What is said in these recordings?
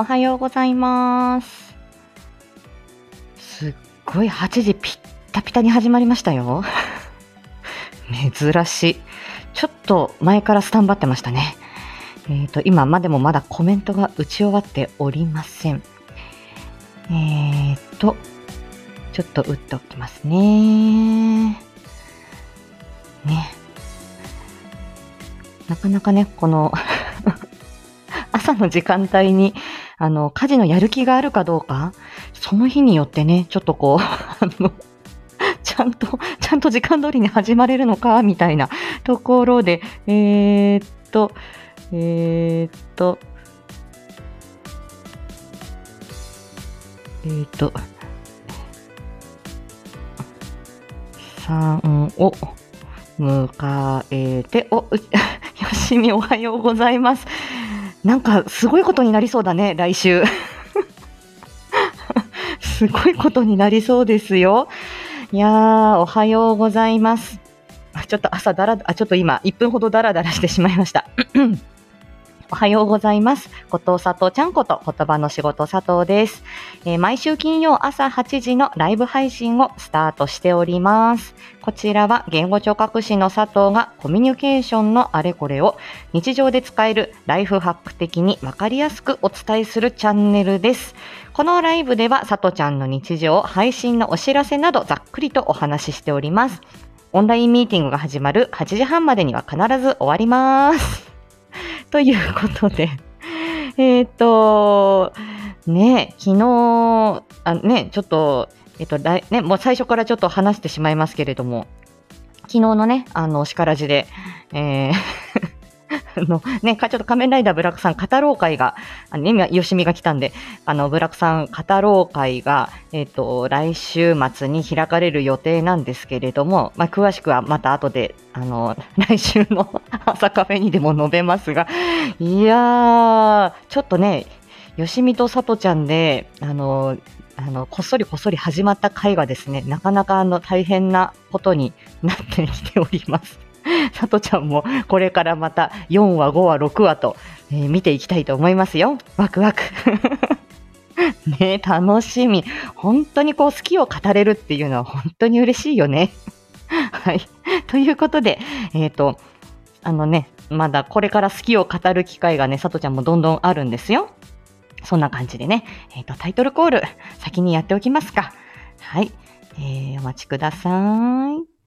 おはようございます。すっごい8時ぴったぴたに始まりましたよ。珍しい。ちょっと前からスタンバってましたね。えっ、と、今までもまだコメントが打ち終わっておりません。えっ、と、ちょっと打っておきますね。ね。なかなかね、この 朝の時間帯に、あの、家事のやる気があるかどうか、その日によってね、ちょっとこう、あの、ちゃんと、ちゃんと時間通りに始まれるのか、みたいなところで、えー、っと、えー、っと、えー、っと、3を迎えて、お、よしみおはようございます。なんかすごいことになりそうだね、来週。すごいことになりそうですよ。いやー、おはようございます。あちょっと朝だら、あ、ちょっと今、1分ほどだらだらしてしまいました。おはようございます。後藤佐藤ちゃんこと言葉の仕事佐藤です、えー毎週金曜朝8時のライブ配信をスタートしております。こちらは言語聴覚士の佐藤がコミュニケーションのあれこれを日常で使えるライフハック的にわかりやすくお伝えするチャンネルです。このライブでは佐藤ちゃんの日常、配信のお知らせなどざっくりとお話ししております。オンラインミーティングが始まる8時半までには必ず終わります。ということで、えっ、と、ね、昨日、あね、ちょっと、えっ、と、来ね、もう最初からちょっと話してしまいますけれども、昨日のね、あの、しからじで、えーあのね、ちょっと仮面ライダーブラックさん語ろう会が、あのね、今、よしみが来たんで、あの、ブラックさん語ろう会が、えっ、と、来週末に開かれる予定なんですけれども、まあ、詳しくはまた後で、あの、来週の 朝カフェにでも述べますが、いやー、ちょっとね、よしみとさとちゃんで、あの、あの、こっそりこっそり始まった会がですね、なかなかあの、大変なことになってきております。さとちゃんもこれからまた4話、5話、6話と、えー見ていきたいと思いますよ。ワクワク。ね楽しみ。本当にこう好きを語れるっていうのは本当に嬉しいよね。はい。ということで、えっ、と、あのね、まだこれから好きを語る機会がね、さとちゃんもどんどんあるんですよ。そんな感じでね、えっ、と、タイトルコール、先にやっておきますか。はい。えー、お待ちください。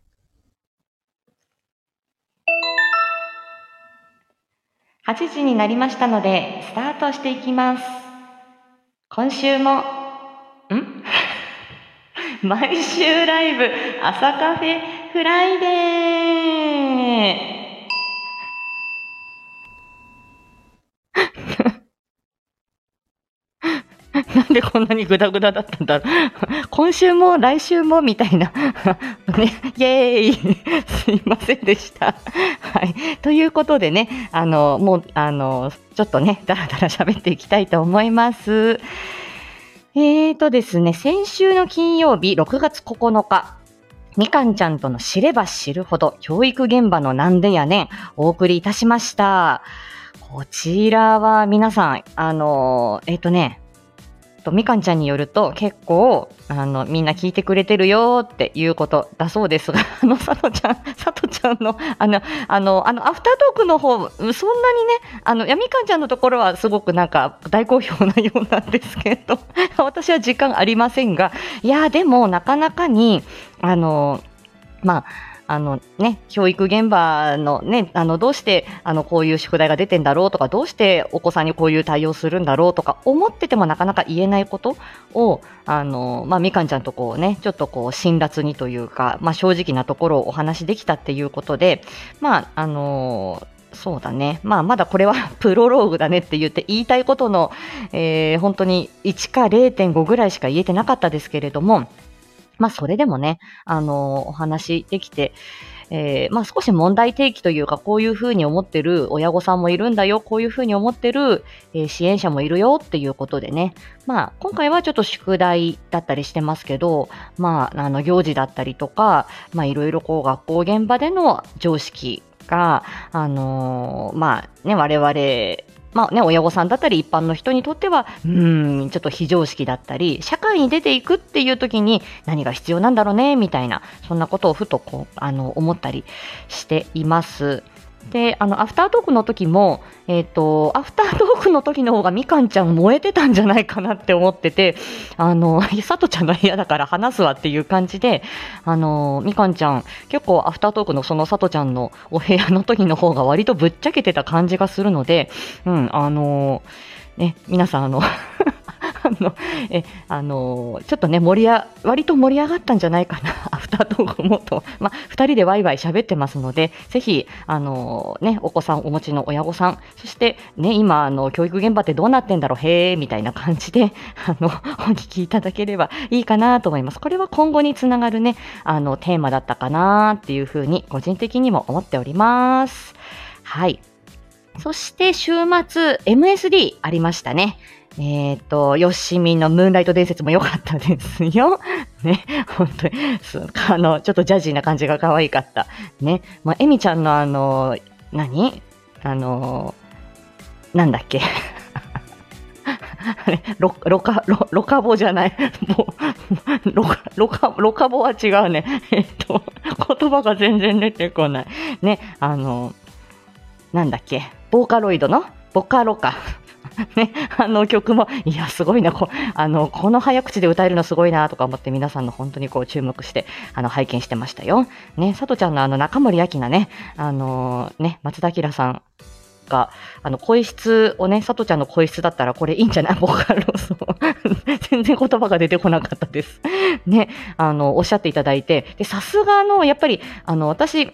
8時になりましたので、スタートしていきます。今週も、ん？毎週ライブ、朝カフェフライデー。なんでこんなにグダグダだったんだろう。今週も来週もみたいな。ね、イエーイすいませんでした。はい。ということでね、あの、もう、あの、ちょっとね、だらだら喋っていきたいと思います。えーとですね、先週の金曜日、6月9日、みかんちゃんとの知れば知るほど教育現場のなんでやねんお送りいたしました。こちらは皆さん、あの、えっ、とね、とみかんちゃんによると結構あのみんな聞いてくれてるよっていうことだそうですがあのさとちゃん さとちゃんのあのあのあのアフタートークの方そんなにねあのやみかんちゃんのところはすごくなんか大好評なようなんですけど 私は時間ありませんがいやでもなかなかにあのまああのね、教育現場のね、あの、どうして、あの、こういう宿題が出てんだろうとか、どうしてお子さんにこういう対応するんだろうとか、思っててもなかなか言えないことを、あの、まあ、みかんちゃんとこうね、ちょっとこう、辛辣にというか、まあ、正直なところをお話しできたっていうことで、まあ、あのそうだね。まあ、まだこれは プロローグだねって言って言いたいことの、えー本当に1か0.5ぐらいしか言えてなかったですけれども、まあ、それでもね、あのお話できて、えーまあ、少し問題提起というか、こういうふうに思ってる親御さんもいるんだよ、こういうふうに思ってる、えー支援者もいるよっていうことでね、まあ、今回はちょっと宿題だったりしてますけど、まあ、あの行事だったりとか、まあ、いろいろこう学校現場での常識が、あのーまあね、我々まあね、親御さんだったり一般の人にとっては、うん、ちょっと非常識だったり、社会に出ていくっていう時に何が必要なんだろうね、みたいな、そんなことをふとこう、あの、思ったりしています。で、あの、アフタートークの時も、えっ、ー、と、アフタートークの時の方がみかんちゃん燃えてたんじゃないかなって思ってて、あの、さとちゃんの部屋だから話すわっていう感じで、あの、みかんちゃん、結構アフタートークのそのさとちゃんのお部屋の時の方が割とぶっちゃけてた感じがするので、うん、あの、ね、皆さん、あのの、え、あの、ちょっとね、盛りあ、割と盛り上がったんじゃないかな、アフタートークもと、まあ、二人でワイワイ喋ってますので、ぜひ、あの、ね、お子さんお持ちの親御さん、そして、ね、今、あの、教育現場ってどうなってんだろう、へー、みたいな感じで、あの、お聞きいただければいいかなと思います。これは今後につながるね、あの、テーマだったかなっていうふうに、個人的にも思っております。はい。そして週末 MSD ありましたね。えっ、ー、と、ヨッシミのムーンライト伝説も良かったですよ。ね、本当に、あの、ちょっとジャジーな感じが可愛かった。ね、まあ、エミちゃんのあの、何？あの、なんだっけ？ロロカ、ロ、ロカボじゃない。もう、ロカ、ロカ、ロカボは違うね。えっと、言葉が全然出てこない。ね、あの、なんだっけ、ボーカロイドの？ボカロか。ね、あの曲も、いや、すごいな、こあのこの早口で歌えるのすごいなとか思って、皆さんの本当にこう注目してあの拝見してましたよ。ね、さとちゃんのあの中森明菜ね、あのね、松田明さんが、あの、声質をね、さとちゃんの声質だったらこれいいんじゃない？ボカロそう。全然言葉が出てこなかったです。ね、あの、おっしゃっていただいて、で、さすがの、やっぱり、あの、私、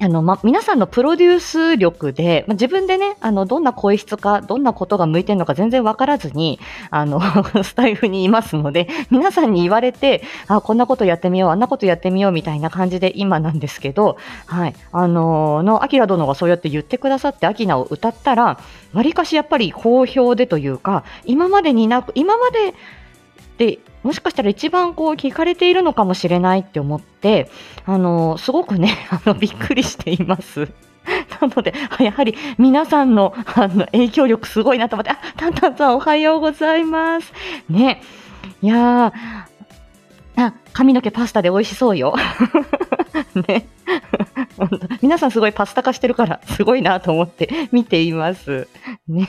あの、ま、皆さんのプロデュース力で、ま、自分でね、あの、どんな声質か、どんなことが向いてるのか全然わからずに、あの、スタイフにいますので、皆さんに言われて、あ、こんなことやってみよう、あんなことやってみようみたいな感じで今なんですけど、はい。あの、の、アキラ殿がそうやって言ってくださって、アキナを歌ったら、わりかしやっぱり好評でというか、今までになく、今までで、もしかしたら一番こう聞かれているのかもしれないって思って、あの、すごくね、あの、びっくりしています。なので、やはり皆さんのあの影響力すごいなと思って、あ、タンタンさんおはようございます。ね。いやー、あ、髪の毛パスタで美味しそうよ。ね。皆さんすごいパスタ化してるから、すごいなと思って見ています。ね。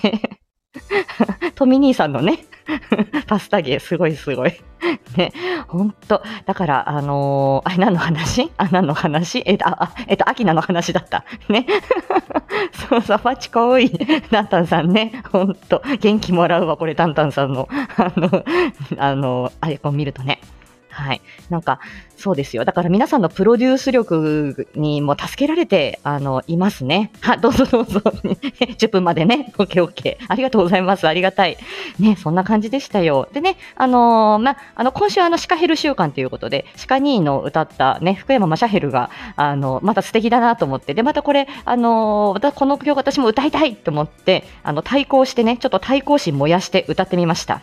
トミ兄さんのね、パスタ芸、すごいすごい。ね、ほんと。だから、あのー、あれ何の話？あ、何の話？えっ、と、あ、えっ、と、アキナの話だった。ね。そうそう、パチコい。タンタンさんね。ほんと。元気もらうわ、これ、タンタンさんの。あの、あの、あれ、こう見るとね。はい。なんか、そうですよ。だから皆さんのプロデュース力にも助けられて、あの、いますね。は、どうぞどうぞ。10分までね。オッケーオッケー。ありがとうございます。ありがたい。ね、そんな感じでしたよ。でね、あのー、ま、あの、今週あの、シカヘル週間ということで、シカニーの歌ったね、福山マシャヘルが、あの、また素敵だなと思って、で、またこれ、あのー、この曲私も歌いたいと思って、あの、対抗してね、ちょっと対抗心燃やして歌ってみました。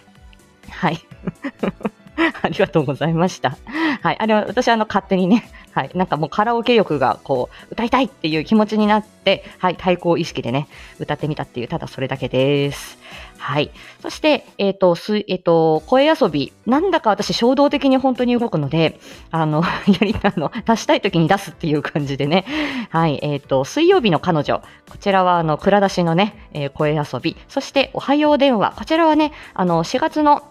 はい。ありがとうございました。はい。あれは、私あの、勝手にね、はい。なんかもうカラオケ欲が、こう、歌いたいっていう気持ちになって、はい。対抗意識でね、歌ってみたっていう、ただそれだけです。はい。そして、えっ、ー、と、す、えっ、ー、と、声遊び。なんだか私衝動的に本当に動くので、あの、やり、あの、出したい時に出すっていう感じでね。はい。えっ、ー、と、水曜日の彼女。こちらは、あの、蔵出しのね、え声遊び。そして、おはよう電話。こちらはね、あの、4月の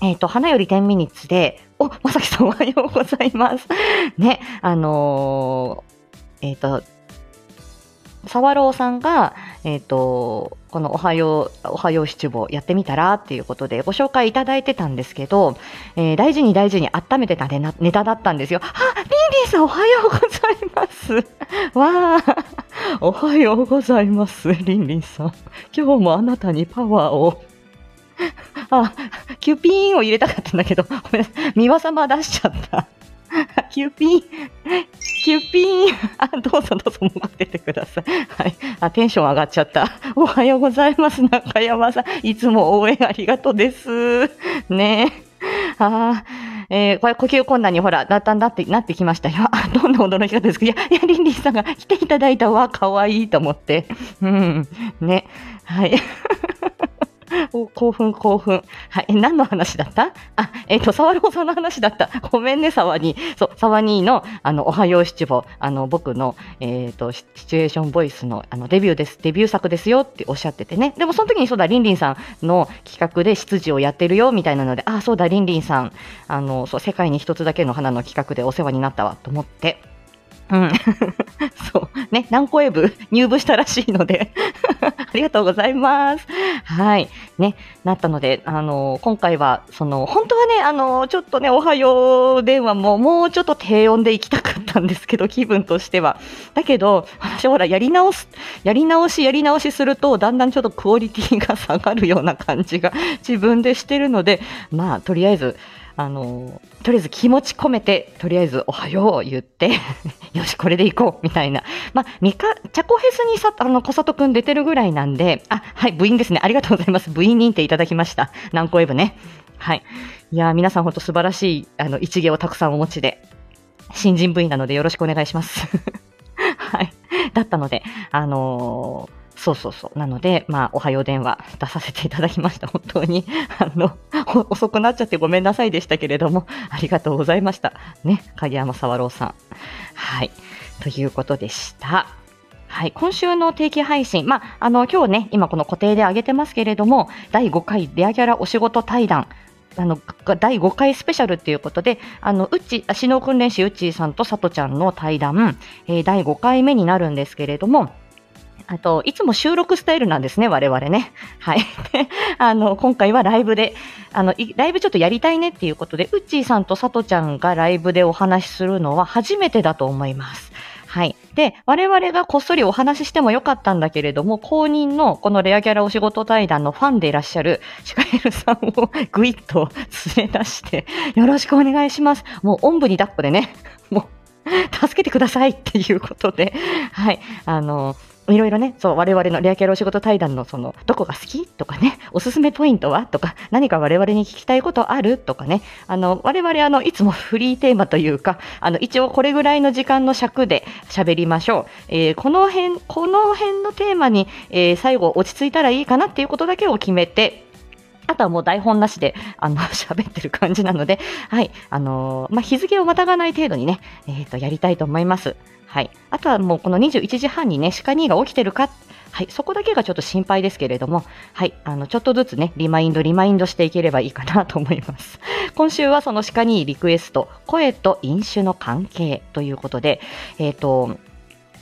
えっ、ー、と、花より10ミニッツで、お、まさきさんおはようございます。ね、あのー、えっ、ー、と、沢朗さんが、えっ、と、このおはよう、おはよう七五やってみたらっていうことでご紹介いただいてたんですけど、えー、大事に大事に温めてたネネタだったんですよ。あ、リンリンさんおはようございます。わー、おはようございます、リンリンさん。今日もあなたにパワーを。あ、キューピーンを入れたかったんだけど、ごめんなさい。三輪様出しちゃった。キューピーン、キューピーン。あ、どうぞどうぞ持っててください。はい。あ、テンション上がっちゃった。おはようございます。中山さん。いつも応援ありがとうです。ねえああえー、これ呼吸困難にほら、だったんだってなってきましたよ。あ、どんな驚き方ですか？いや、いや、リンリンさんが来ていただいたわ、かわいいと思って。うん。ね。はい。お興奮、興奮。はい。え何の話だった？あ、えっ、と、沢朗さんの話だった。ごめんね、沢に。そう、沢にの、あの、おはよう七五、あの、僕の、えっ、と、シチュエーションボイスの、あの、デビューです、デビュー作ですよっておっしゃっててね。でも、その時にそうだ、りんりんさんの企画で執事をやってるよ、みたいなので、あ、そうだ、りんりんさん、あの、そう、世界に一つだけの花の企画でお世話になったわ、と思って。うん。そう。ね、南高エ部入部したらしいので、ありがとうございます。はい。ね、なったので、あの、今回は、その、本当はね、あの、ちょっとね、おはよう電話も、もうちょっと低音で行きたかったんですけど、気分としては。だけど、私ほら、やり直す、やり直し、やり直しすると、だんだんちょっとクオリティが下がるような感じが自分でしてるので、まあ、とりあえず、あの、とりあえず気持ち込めて、とりあえずおはよう言って、よし、これで行こう、みたいな。まあ、ミカ、チャコフェスにさ、あの、小里くん出てるぐらいなんで、あ、はい、部員ですね。ありがとうございます。部員認定いただきました。南高エブね。はい。いや、皆さん本当素晴らしい、あの、一芸をたくさんお持ちで、新人部員なのでよろしくお願いします。はい。だったので、あのーそうそうそう。なので、まあ、おはよう電話出させていただきました。本当に、あの、遅くなっちゃってごめんなさいでしたけれども、ありがとうございました。ね、影山沢朗さん。はい。ということでした。はい。今週の定期配信。まあ、あの、今日ね、今この固定で上げてますけれども、第5回レアキャラお仕事対談。あの、第5回スペシャルっていうことで、あの、うち、あ指導訓練士うっちーさんとさとちゃんの対談、えー第5回目になるんですけれども、あと、いつも収録スタイルなんですね、我々ね。はい。で、あの、今回はライブで、あの、ライブちょっとやりたいねっていうことで、うっちーさんとさとちゃんがライブでお話しするのは初めてだと思います。はい。で、我々がこっそりお話ししてもよかったんだけれども、公認のこのレアキャラお仕事対談のファンでいらっしゃるシカエルさんをぐいっと連れ出して、よろしくお願いします。もう、おんぶに抱っこでね、もう、助けてくださいっていうことで、はい。あの、いろいろね、そう、我々のレアキャラお仕事対談の、その、どこが好きとかね、おすすめポイントはとか、何か我々に聞きたいことある？とかね、あの、我々、あの、いつもフリーテーマというか、あの、一応これぐらいの時間の尺で喋りましょう。えーこの辺、この辺のテーマに、えー最後落ち着いたらいいかなっていうことだけを決めて、あとはもう台本なしで、あの、喋ってる感じなので、はい、あのーまあ、日付をまたがない程度にね、えっ、と、やりたいと思います。はい。あとはもうこの21時半にね、鹿兄が起きてるか、はい、そこだけがちょっと心配ですけれども、はい、あの、ちょっとずつね、リマインド、リマインドしていければいいかなと思います。今週はその鹿兄リクエスト、声と飲酒の関係ということで、えっ、と、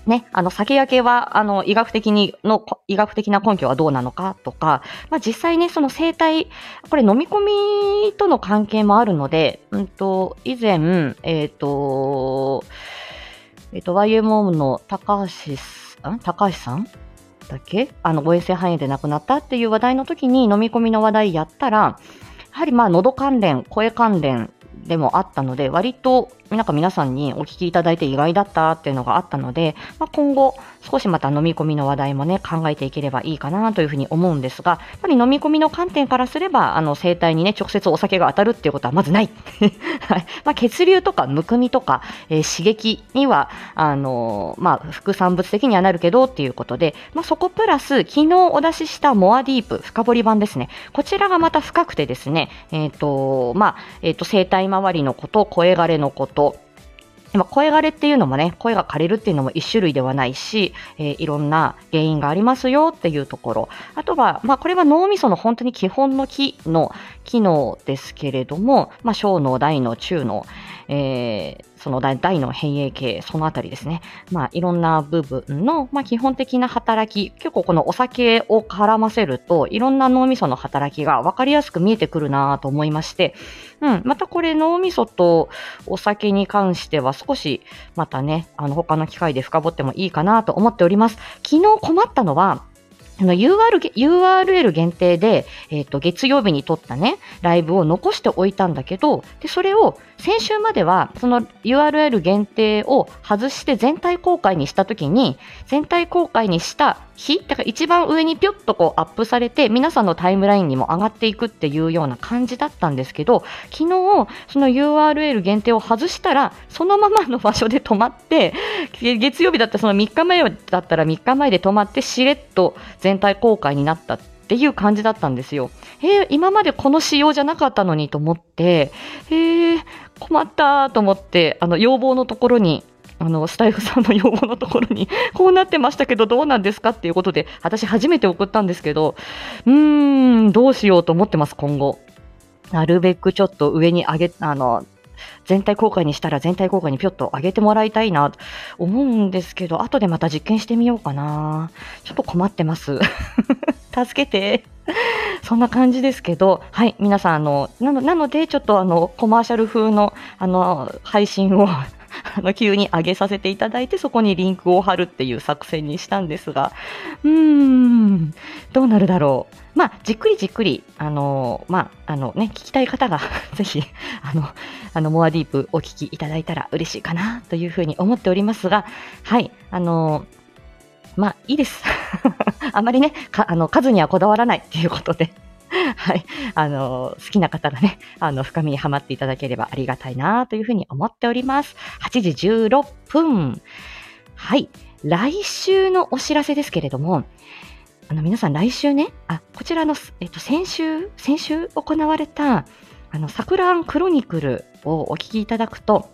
ね、あの、酒焼けは、あの、医学的に、の、医学的な根拠はどうなのかとか、まあ、実際ね、その生態、これ飲み込みとの関係もあるので、うんと、以前、えっ、と、えっ、と、YMO の高橋さん、高橋さん？だけ？あの、誤嚥性肺炎で亡くなったっていう話題の時に飲み込みの話題やったら、やはりまあ、喉関連、声関連でもあったので、割と、なんか皆さんにお聞きいただいて意外だったっていうのがあったので、まあ、今後、少しまた飲み込みの話題もね、考えていければいいかなというふうに思うんですが、やっぱり飲み込みの観点からすれば、あの、生体にね、直接お酒が当たるっていうことはまずない。はい。まあ、血流とかむくみとか、えー刺激には、あのーまあ、副産物的にはなるけどっていうことで、まあ、そこプラス、昨日お出ししたモアディープ、深掘り版ですね。こちらがまた深くてですね、えっ、と、まあ、えっ、と、生体周りのこと、声枯れのこと、まあ声枯れっていうのもね、声が枯れるっていうのも1種類ではないし、えーいろんな原因がありますよっていうところ。あとは、まあこれは脳みその本当に基本の機の機能ですけれども、まあ小脳、大脳、中脳、えーその大大の変形系、そのあたりですね。まあいろんな部分の、まあ基本的な働き、結構このお酒を絡ませると、いろんな脳みその働きが分かりやすく見えてくるなと思いまして、うん、またこれ脳みそとお酒に関しては少しまたね、あの他の機会で深掘ってもいいかなと思っております。昨日困ったのは、あの UR げ URL 限定で、えっ、と、月曜日に撮ったね、ライブを残しておいたんだけど、で、それを先週までは、その URL 限定を外して全体公開にしたときに、全体公開にした日、だから一番上にぴょっとこうアップされて、皆さんのタイムラインにも上がっていくっていうような感じだったんですけど、昨日、その URL 限定を外したら、そのままの場所で止まって、月曜日だったらその3日前だったら3日前で止まって、しれっと全体公開になったっていう感じだったんですよ。えー、今までこの仕様じゃなかったのにと思って、えー、困ったと思って、あの、要望のところにあのスタイフさんの要望のところに こうなってましたけどどうなんですかっていうことで私初めて送ったんですけどうーんどうしようと思ってます今後なるべくちょっと上に上げあの全体公開にしたら全体公開にぴょっと上げてもらいたいな。と思うんですけど後でまた実験してみようかな。ちょっと困ってます。助けて。そんな感じですけど、はい、皆さん、あの、なので、ちょっとあの、コマーシャル風の、あの、配信をあの急に上げさせていただいてそこにリンクを貼るっていう作戦にしたんですが。うーん。どうなるだろう。まあ、じっくりじっくり、あのまあ、あのね、聞きたい方が ぜひ、あの、あの、モアディープお聞きいただいたら嬉しいかなというふうに思っておりますが、はい、あのまあ、いいです。あまりね、あの、数にはこだわらないっていうことで。はい。あの、好きな方がね、あの、深みにはまっていただければありがたいなというふうに思っております。8時16分。はい。来週のお知らせですけれども、あの、皆さん来週ね、あ、こちらの、えっと、先週、先週行われた、あの、桜アンクロニクルをお聞きいただくと、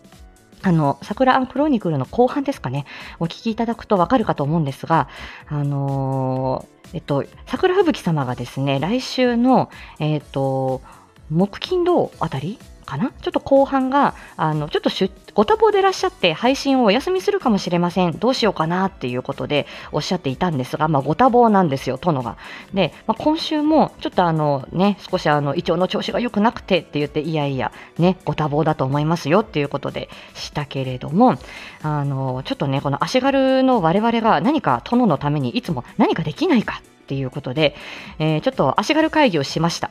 あの、桜アンクロニクルの後半ですかね、お聞きいただくとわかるかと思うんですが、あのーえっと、桜吹雪様がですね、来週の、えっと、木金土あたりかな？ちょっと後半が、あの、ちょっとご多忙でいらっしゃって配信をお休みするかもしれません。どうしようかなっていうことでおっしゃっていたんですが、まあ、ご多忙なんですよ、殿が。で、まあ、今週もちょっとあのね、少しあの、胃腸の調子が良くなくてって言って、いやいや、ね、ご多忙だと思いますよっていうことでしたけれども、あの、ちょっとね、この足軽の我々が何か殿のためにいつも何かできないかっていうことで、えー、ちょっと足軽会議をしました。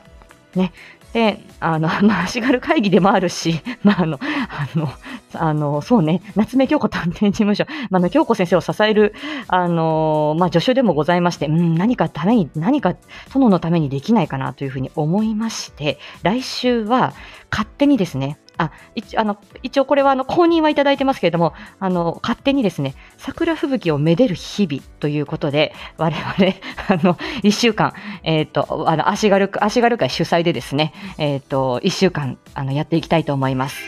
ね。で、あの、まあ、足軽会議でもあるし、まあ、あの、あの、あの、そうね、夏目京子探偵事務所、まあ、の、京子先生を支える、あの、まあ、助手でもございまして、うん、何かために、何か、殿のためにできないかなというふうに思いまして、来週は、勝手にですね、あ一あの一応これはあの公認はいただいてますけれども、あの勝手にですね、桜吹雪をめでる日々ということで、我々、あの、1週間、えっ、ー、と、あの、足軽、足軽会主催でですね、えっ、ー、と、1週間、あの、やっていきたいと思います。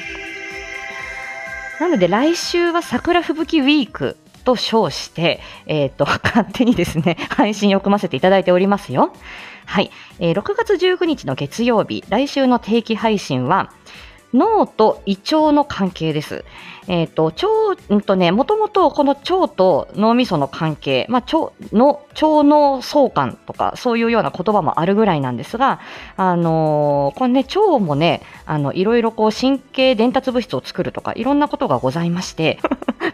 なので来週は桜吹雪ウィークと称して、えっ、ー、と、勝手にですね、配信を組ませていただいておりますよ。はい。えー、6月19日の月曜日、来週の定期配信は、脳と胃腸の関係です。えっ、ー、と、腸、んとね、もともとこの腸と脳みその関係、まあ、腸の、腸脳相関とか、そういうような言葉もあるぐらいなんですが、あのー、これね、腸もね、あの、いろいろこう、神経伝達物質を作るとか、いろんなことがございまして、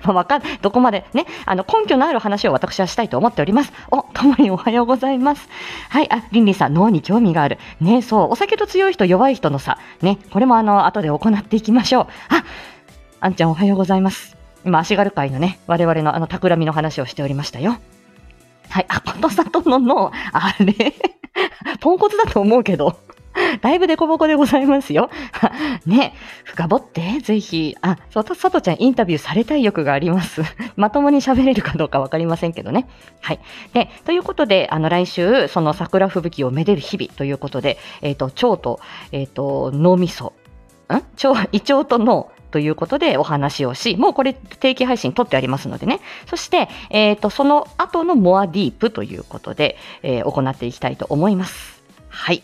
まあ、わかん、どこまでね、あの、根拠のある話を私はしたいと思っております。お、ともにおはようございます。はい、あ、リンリンさん、脳に興味がある。ね、そう、お酒と強い人、弱い人の差。ね、これもあの、後で行っていきましょう。あ、あんちゃんおはようございます。今、足軽会のね、我々のあの、企みの話をしておりましたよ。はい、あ、ことさとのの、あれ？ポンコツだと思うけど。だいぶデコボコでございますよ。ね、深掘って、ぜひ。あ、そう、さとちゃんインタビューされたい欲があります。まともに喋れるかどうかわかりませんけどね。はい。で、ということで、あの、来週、その桜吹雪をめでる日々ということで、えっ、ー、と、腸と、えっ、ー、と、脳みそ、ん？腸、胃腸と脳、ということでお話をし、もうこれ定期配信撮ってありますのでね。そして、えっ、ー、と、その後のモアディープということで、え、行っていきたいと思います。はい。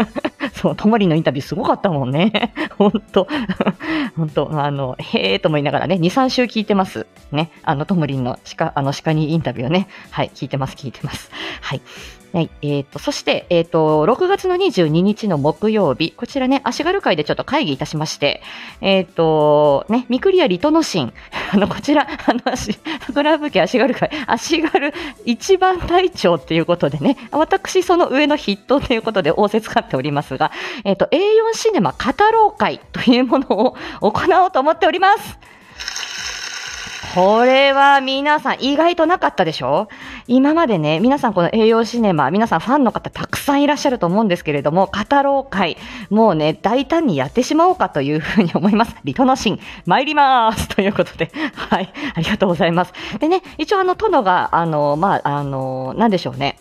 そう、ともりのインタビューすごかったもんね。ほんと。ほんとあの、へえと思いながらね、2、3週聞いてます。ね。あの、ともりんの鹿、あの、鹿にインタビューをね。はい、聞いてます、聞いてます。はい。はい。えっ、ー、と、そして、えっ、ー、と、6月の22日の木曜日、こちらね、足軽会でちょっと会議いたしまして、えっ、ー、と、ね、ミクリアリトノシン、あの、こちら、あの、足、桜吹足軽会、足軽一番隊長っていうことでね、私その上の筆頭ということで仰せ使っておりますが、えっ、と、A4 シネマ語ろう会というものを行おうと思っております。これは皆さん意外となかったでしょ？今までね、皆さんこの栄養シネマ、皆さんファンの方たくさんいらっしゃると思うんですけれども、語ろう会、もうね、大胆にやってしまおうかというふうに思います。リトのシン、参りますということで、はい、ありがとうございます。でね、一応あの、殿が、あの、まあ、あの、なんでしょうね。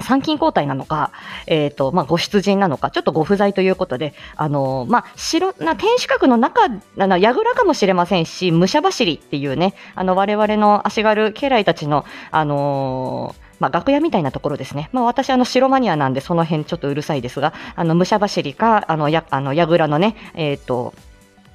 参勤交代なのか、えっ、と、まあ、ご出陣なのか、ちょっとご不在ということで、あのまあ、城、な、天守閣の中、あの、櫓かもしれませんし、武者走りっていうね、あの、我々の足軽家来たちの、あのーまあ、楽屋みたいなところですね。まあ、私、あの、城マニアなんで、その辺ちょっとうるさいですが、あの、武者走りか、あの、や、あの、櫓のね、えっ、ー、と、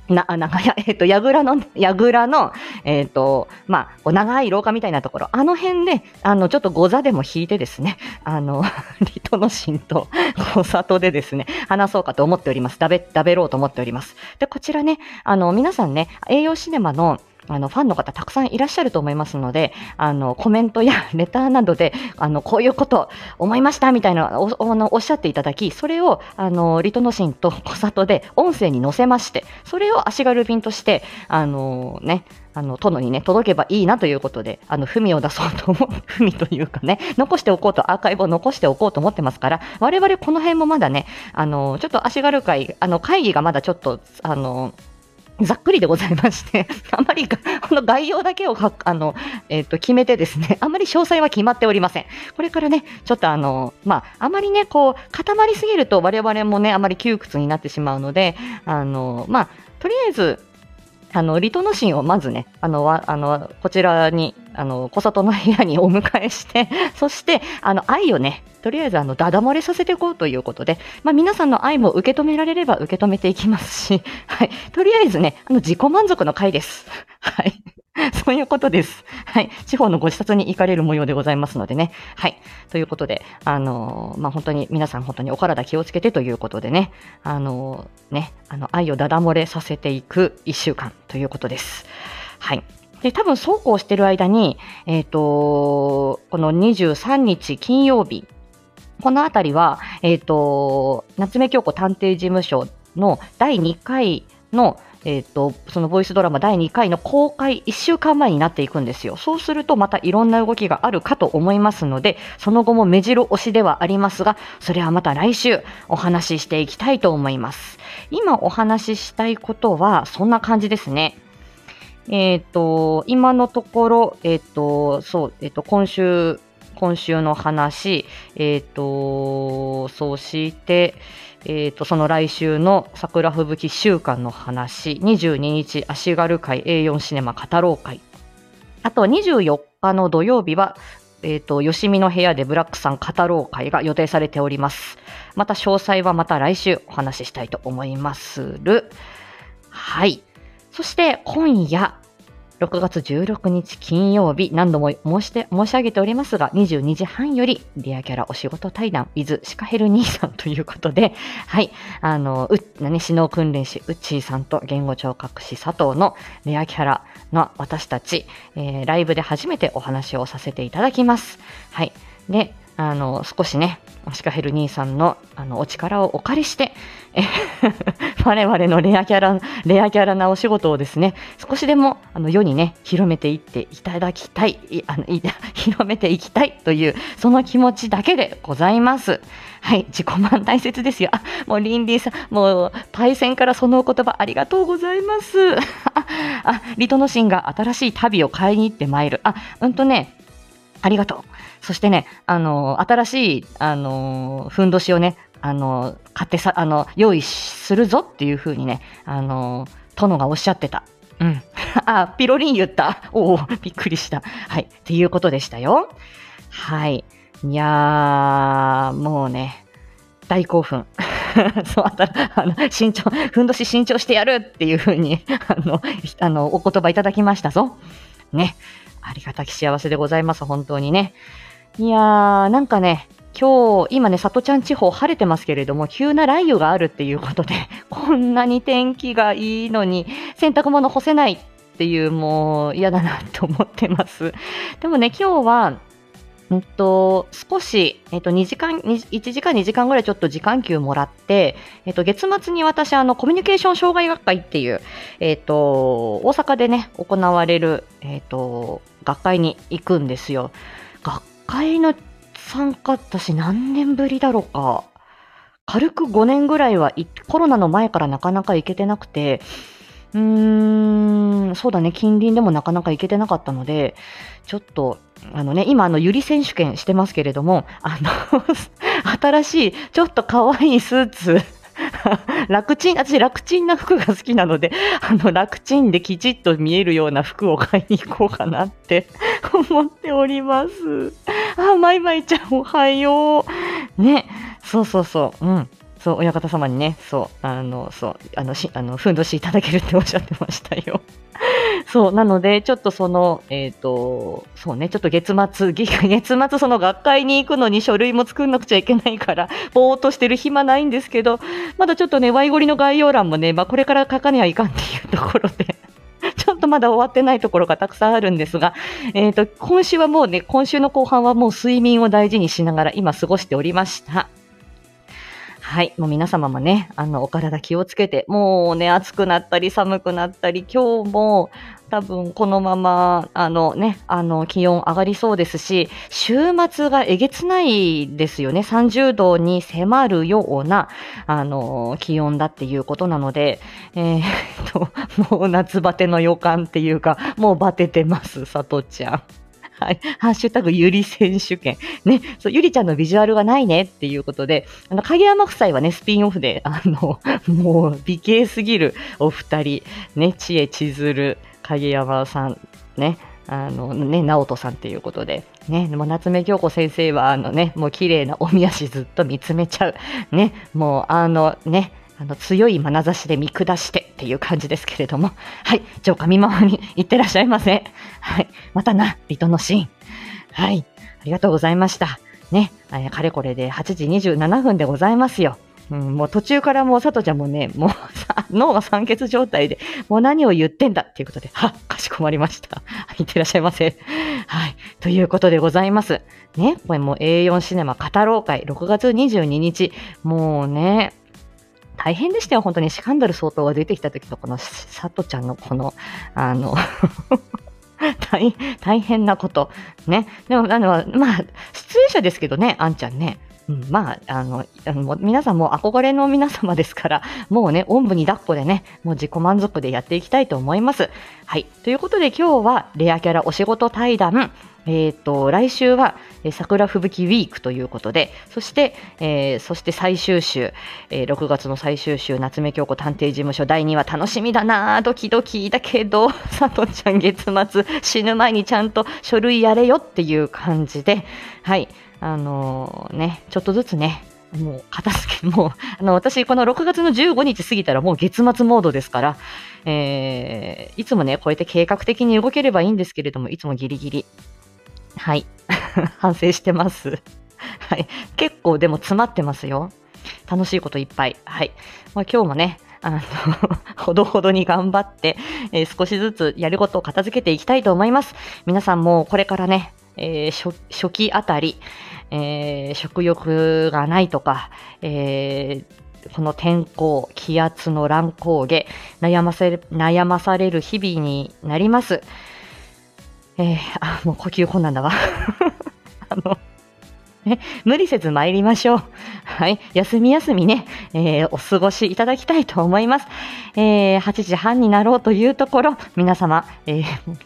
な、なんか、えっ、ー、と、櫓の、やぐらの、えっ、ー、と、まあ、長い廊下みたいなところ、あの辺で、あの、ちょっとご座でも引いてですね、あの、リトノシンと小里でですね、話そうかと思っております。食べ、食べろうと思っております。で、こちらね、あの、皆さんね、栄養シネマの、あの、ファンの方たくさんいらっしゃると思いますので、あの、コメントや レターなどで、あの、こういうこと思いましたみたいなおおっしゃっていただき、それを、あの、リトノシンと小里で音声に載せまして、それを足軽便として、あの、ね、あの、殿にね、届けばいいなということで、あの、文を出そうと思う、文というかね、残しておこうと、アーカイブを残しておこうと思ってますから、我々この辺もまだね、あの、ちょっと足軽会、あの、会議がまだちょっと、あの、ざっくりでございまして、あまり、この概要だけをあの、えっ、ー、と、決めてですね、あまり詳細は決まっておりません。これからね、ちょっとあの、まあ、あまりね、こう、固まりすぎると我々もね、あまり窮屈になってしまうので、あの、まあ、とりあえず、あの、リトノシンをまずね、あの、あの、こちらに、あの、小里の部屋にお迎えして、そして、あの、愛をね、とりあえず、あの、だだ漏れさせていこうということで、まあ、皆さんの愛も受け止められれば受け止めていきますし、はい。とりあえずね、あの、自己満足の回です。はい。そういうことです。はい。地方のご視察に行かれる模様でございますのでね。はい。ということで、あのー、まあ、本当に皆さん本当にお体気をつけてということでね、あのー、ね、あの、愛をだだ漏れさせていく一週間ということです。はい。で、多分そうこうしてる間に、えっ、ー、と、この23日金曜日、このあたりは、えっ、と、夏目京子探偵事務所の第2回のえっ、ー、と、そのボイスドラマ第2回の公開1週間前になっていくんですよ。そうするとまたいろんな動きがあるかと思いますので、その後も目白押しではありますが、それはまた来週お話ししていきたいと思います。今お話ししたいことはそんな感じですね。えっ、ー、と、今のところ、えっ、ー、と、そう、えっ、と、今週、今週の話、えっ、と、そうして、えっ、と、その来週の桜吹雪週間の話、22日足軽会 A4 シネマ語ろう会。あと24日の土曜日は、えっ、と、よしみの部屋でブラックさん語ろう会が予定されております。また詳細はまた来週お話ししたいと思いまする。はい。そして今夜、6月16日金曜日、何度も申して申し上げておりますが、22時半より、リアキャラお仕事対談、伊豆シカヘル兄さんということで、はい、あの、う、何、指導訓練士、うっちーさんと言語聴覚士佐藤のレアキャラの私たち、えー、ライブで初めてお話をさせていただきます。はい。で、あの、少しね、シカヘル兄さんのあのお力をお借りして、我々のレアキャラ、レアキャラなお仕事をですね、少しでもあの世にね、広めていっていただきたい、いあのい 広めていきたいという、その気持ちだけでございます。はい、自己満大切ですよ。あ、もうリンリンさん、もう、パイセンからそのお言葉ありがとうございます。あ、リトノシンが新しい旅を買いに行って参る。あ、うんとね、ありがとう。そしてね、あの、新しい、あの、ふんどしをね、あの、買ってさ、あの、用意するぞっていうふうにね、あの、殿がおっしゃってた。うん。あ、ピロリン言った？おお、びっくりした。はい。っていうことでしたよ。はい。いやー、もうね、大興奮。そう、あた あの、慎重、ふんどし慎重してやるっていうふうに、あの、あの、お言葉いただきましたぞ。ね。ありがたき幸せでございます、本当にね。いやー、なんかね、今日、今ね、里ちゃん地方晴れてますけれども、急な雷雨があるっていうことで、こんなに天気がいいのに、洗濯物干せないっていう、もう嫌だなと思ってます。でもね、今日は、んと、少し、えっと、2時間、1時間2時間ぐらいちょっと時間給もらって、えっと、月末に私、あの、コミュニケーション障害学会っていう、えっと、大阪でね、行われる、えっと、学会に行くんですよ。学会の参加、私何年ぶりだろうか。軽く5年ぐらいはコロナの前からなかなか行けてなくて、うーん、そうだね、近隣でもなかなか行けてなかったので、ちょっと、あのね、今、あの、ゆり選手権してますけれども、あの、新しい、ちょっと可愛いスーツ、楽ちん、私楽ちんな服が好きなので、あの、楽ちんできちっと見えるような服を買いに行こうかなって 思っております。あ、まいまいちゃんおはよう。ね、そうそうそう、うん。そう、親方様にね、そう、あの、そう、あの、し、あの、ふんどしいただけるっておっしゃってましたよ。そう、なので、ちょっとその、えっ、ー、と、そうね、ちょっと月末、月末その学会に行くのに書類も作んなくちゃいけないから、ぼーっとしてる暇ないんですけど、まだちょっとね、ワイゴリの概要欄もね、まあ、これから書かにはいかんっていうところで ちょっとまだ終わってないところがたくさんあるんですが、えっ、ー、と、今週はもうね、今週の後半はもう睡眠を大事にしながら今過ごしておりました。はい。もう皆様もね、あの、お体気をつけて、もうね、暑くなったり寒くなったり、今日も多分このまま、あのね、あの、気温上がりそうですし、週末がえげつないですよね。30度に迫るような、あの、気温だっていうことなので、えー、っと、もう夏バテの予感っていうか、もうバテてます、さとちゃん。はい。ハッシュタグゆり選手権。ね。そう、ゆりちゃんのビジュアルがないねっていうことで、あの、影山夫妻はね、スピンオフで、あの、もう、美形すぎるお二人、ね、知恵千鶴、影山さん、ね、あのね、直人さんっていうことで、ね、もう夏目京子先生は、あのね、もう綺麗なおみ足ずっと見つめちゃう。ね、もうあのね、あの強い眼差しで見下してっていう感じですけれども、はい、城下見守りに行ってらっしゃいませ。はい、またな、リトのシーン。はい、ありがとうございました。ね、えかれこれで8時27分でございますよ。うん、もう途中からもう、さとちゃんもね、もう 脳が酸欠状態で、もう何を言ってんだっていうことで、はかしこまりました。いってらっしゃいませ。はい。ということでございます。ね、これもう A4 シネマ語ろう会、6月22日、もうね、大変でしたよ、本当に。シカンダル相当が出てきた時のこの、さとちゃんのこの、あの 大、大変なこと。ね。でも、あの、まあ、出演者ですけどね、あんちゃんね。うん、まあ、あの、あの皆さんも憧れの皆様ですから、もうね、おんぶに抱っこでね、もう自己満足でやっていきたいと思います。はい。ということで今日はレアキャラお仕事対談、え、ー、と、来週は、桜吹雪ウィークということで、そして、えー、そして最終週、えー、6月の最終週、夏目京子探偵事務所第2話楽しみだなドキドキだけど、佐藤ちゃん月末死ぬ前にちゃんと書類やれよっていう感じで、はい、あのー、ね、ちょっとずつね、もう片付け、もう、あの、私、この6月の15日過ぎたらもう月末モードですから、えー、いつもね、こうやって計画的に動ければいいんですけれども、いつもギリギリ、はい。反省してます。はい。結構でも詰まってますよ。楽しいこといっぱい。はい。まあ、今日もね、あの ほどほどに頑張って、えー、少しずつやることを片付けていきたいと思います。皆さんもこれからね、えー、初期あたり、えー、食欲がないとか、え、この天候、気圧の乱高下、悩ませ悩まされる日々になります。えー、あ、もう呼吸困難だわ。あの、ね、無理せず参りましょう。はい。休み休みね、えー、お過ごしいただきたいと思います。えー、8時半になろうというところ、皆様、えー、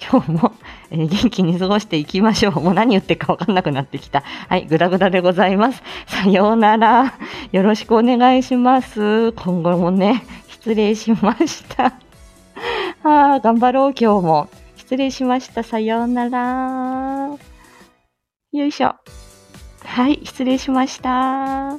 今日も、え、元気に過ごしていきましょう。もう何言ってるかわかんなくなってきた。はい。ぐだぐだでございます。さようなら。よろしくお願いします。今後もね、失礼しました。ああ、頑張ろう、今日も。失礼しました。さようなら。よいしょ。はい、失礼しました。